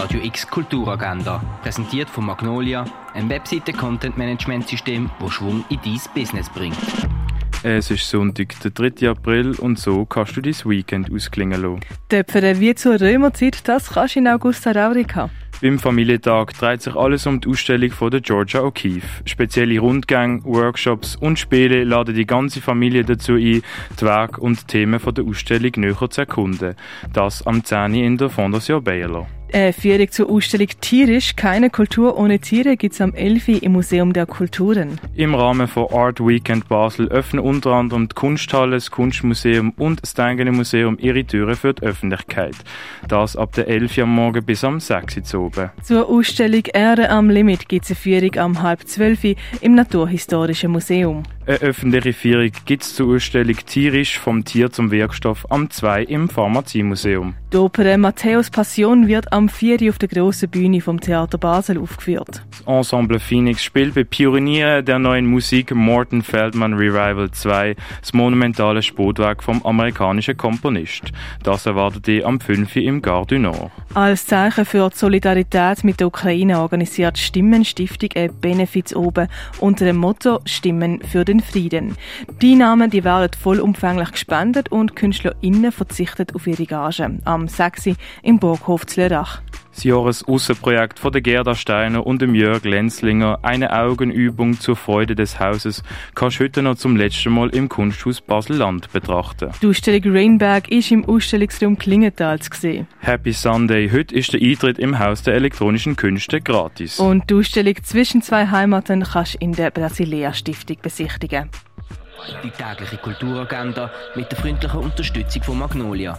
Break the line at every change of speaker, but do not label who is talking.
Radio X Kulturagenda, präsentiert von Magnolia, ein Webseite-Content-Management-System, das Schwung in dein Business bringt.
Es ist Sonntag, der 3. April und so kannst du dein Weekend ausklingen lassen.
Töpfern wie zur Römerzeit, das kannst du in Augusta Raurica.
Beim Familientag dreht sich alles um die Ausstellung von der Georgia O'Keeffe. Spezielle Rundgänge, Workshops und Spiele laden die ganze Familie dazu ein, die Werke und Themen von der Ausstellung näher zu erkunden. Das am 10. in der Fondation Baylor.
Eine Führung zur Ausstellung Tierisch, keine Kultur ohne Tiere, gibt es am 11. im Museum der Kulturen.
Im Rahmen von Art Weekend Basel öffnen unter anderem die Kunsthalle, das Kunstmuseum und das Tengene Museum ihre Türen für die Öffentlichkeit. Das ab der 11 Uhr am Morgen bis am 6 Uhr oben.
Zur Ausstellung Erde am Limit gibt es eine Führung am halb 12 im Naturhistorischen Museum.
Eine öffentliche Führung gibt es zur Ausstellung Tierisch vom Tier zum Wirkstoff am 2 im Pharmaziemuseum.
Die Oper Matthäus Passion wird am 4. auf der grossen Bühne vom Theater Basel aufgeführt.
Das Ensemble Phoenix spielt bei Pionieren der neuen Musik Morton Feldman Revival 2 das monumentale Sportwerk vom amerikanischen Komponist. Das erwartet ihr am 5. im Gare du Nord.
Als Zeichen für die Solidarität mit der Ukraine organisiert die Stimmenstiftung ein Benefiz oben unter dem Motto Stimmen für den Frieden. Die Einnahmen die werden vollumfänglich gespendet und KünstlerInnen verzichten auf ihre Gage. Am 6. im Burghof Zlörach.
Das Jahresaußenprojekt von der Gerda Steiner und dem Jörg Lenzlinger, eine Augenübung zur Freude des Hauses, kannst du heute noch zum letzten Mal im Kunsthaus Basel-Land betrachten.
Die Ausstellung Rainberg ist im Ausstellungsraum Klingenthal zu sehen.
Happy Sunday, heute ist der Eintritt im Haus der elektronischen Künste gratis.
Und die Ausstellung Zwischen zwei Heimaten kannst du in der Brasilea Stiftung besichtigen.
Die tägliche Kulturagenda mit der freundlichen Unterstützung von Magnolia,